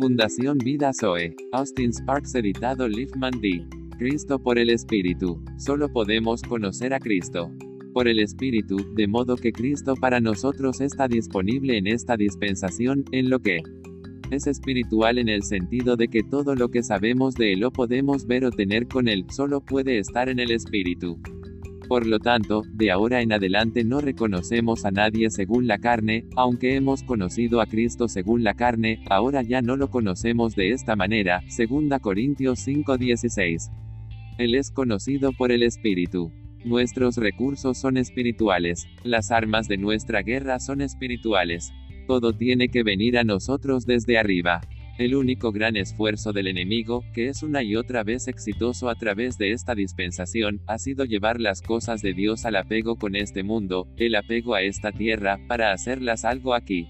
Fundación Vida Zoe. Austin Sparks editado Liefman D. Cristo por el Espíritu. Solo podemos conocer a Cristo por el Espíritu, de modo que Cristo para nosotros está disponible en esta dispensación, en lo que es espiritual en el sentido de que todo lo que sabemos de Él o podemos ver o tener con Él, solo puede estar en el Espíritu. Por lo tanto, de ahora en adelante no reconocemos a nadie según la carne, aunque hemos conocido a Cristo según la carne, ahora ya no lo conocemos de esta manera, 2 Corintios 5:16. Él es conocido por el Espíritu. Nuestros recursos son espirituales, las armas de nuestra guerra son espirituales. Todo tiene que venir a nosotros desde arriba. El único gran esfuerzo del enemigo, que es una y otra vez exitoso a través de esta dispensación, ha sido llevar las cosas de Dios al apego con este mundo, el apego a esta tierra, para hacerlas algo aquí.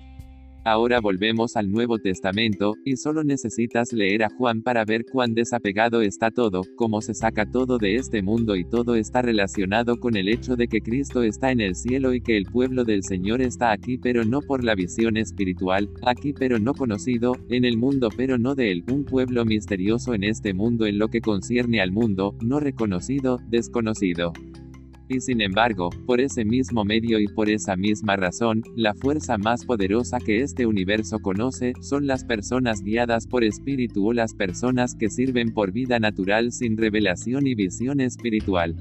Ahora volvemos al Nuevo Testamento, y solo necesitas leer a Juan para ver cuán desapegado está todo, cómo se saca todo de este mundo y todo está relacionado con el hecho de que Cristo está en el cielo y que el pueblo del Señor está aquí pero no por la visión espiritual, aquí pero no conocido, en el mundo pero no de él, un pueblo misterioso en este mundo en lo que concierne al mundo, no reconocido, desconocido. Y sin embargo, por ese mismo medio y por esa misma razón, la fuerza más poderosa que este universo conoce, son las personas guiadas por espíritu o las personas que sirven por vida natural sin revelación y visión espiritual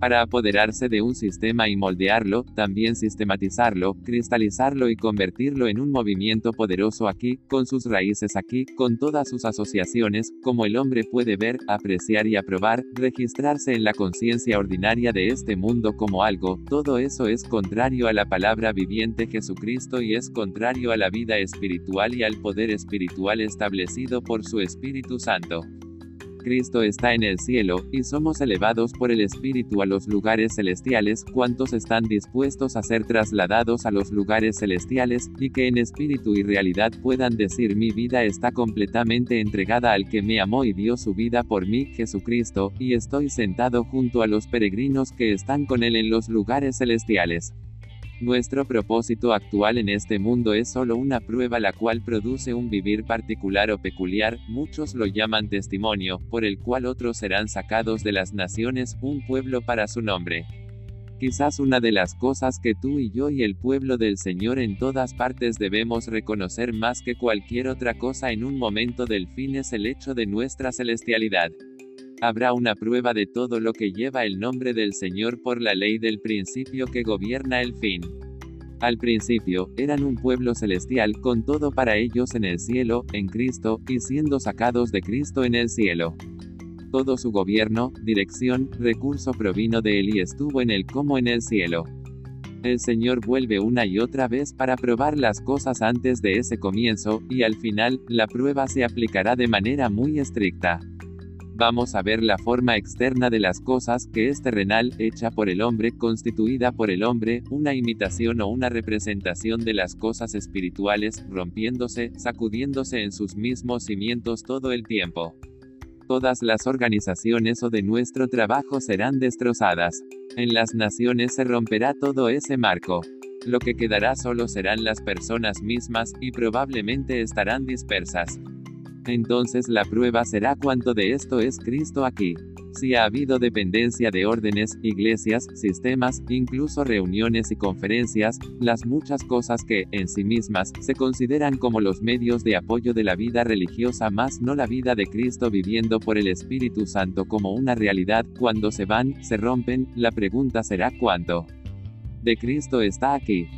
para apoderarse de un sistema y moldearlo, también sistematizarlo, cristalizarlo y convertirlo en un movimiento poderoso aquí, con sus raíces aquí, con todas sus asociaciones, como el hombre puede ver, apreciar y aprobar, registrarse en la conciencia ordinaria de este mundo como algo, todo eso es contrario a la palabra viviente Jesucristo y es contrario a la vida espiritual y al poder espiritual establecido por su Espíritu Santo. Cristo está en el cielo, y somos elevados por el Espíritu a los lugares celestiales, cuantos están dispuestos a ser trasladados a los lugares celestiales, y que en espíritu y realidad puedan decir mi vida está completamente entregada al que me amó y dio su vida por mí, Jesucristo, y estoy sentado junto a los peregrinos que están con él en los lugares celestiales. Nuestro propósito actual en este mundo es solo una prueba la cual produce un vivir particular o peculiar, muchos lo llaman testimonio, por el cual otros serán sacados de las naciones, un pueblo para su nombre. Quizás una de las cosas que tú y yo y el pueblo del Señor en todas partes debemos reconocer más que cualquier otra cosa en un momento del fin es el hecho de nuestra celestialidad. Habrá una prueba de todo lo que lleva el nombre del Señor por la ley del principio que gobierna el fin. Al principio, eran un pueblo celestial, con todo para ellos en el cielo, en Cristo, y siendo sacados de Cristo en el cielo. Todo su gobierno, dirección, recurso provino de él y estuvo en él como en el cielo. El Señor vuelve una y otra vez para probar las cosas antes de ese comienzo, y al final, la prueba se aplicará de manera muy estricta vamos a ver la forma externa de las cosas, que es terrenal, hecha por el hombre, constituida por el hombre, una imitación o una representación de las cosas espirituales, rompiéndose, sacudiéndose en sus mismos cimientos todo el tiempo. Todas las organizaciones o de nuestro trabajo serán destrozadas. En las naciones se romperá todo ese marco. Lo que quedará solo serán las personas mismas, y probablemente estarán dispersas. Entonces la prueba será cuánto de esto es Cristo aquí. Si ha habido dependencia de órdenes, iglesias, sistemas, incluso reuniones y conferencias, las muchas cosas que, en sí mismas, se consideran como los medios de apoyo de la vida religiosa más no la vida de Cristo viviendo por el Espíritu Santo como una realidad, cuando se van, se rompen, la pregunta será cuánto de Cristo está aquí.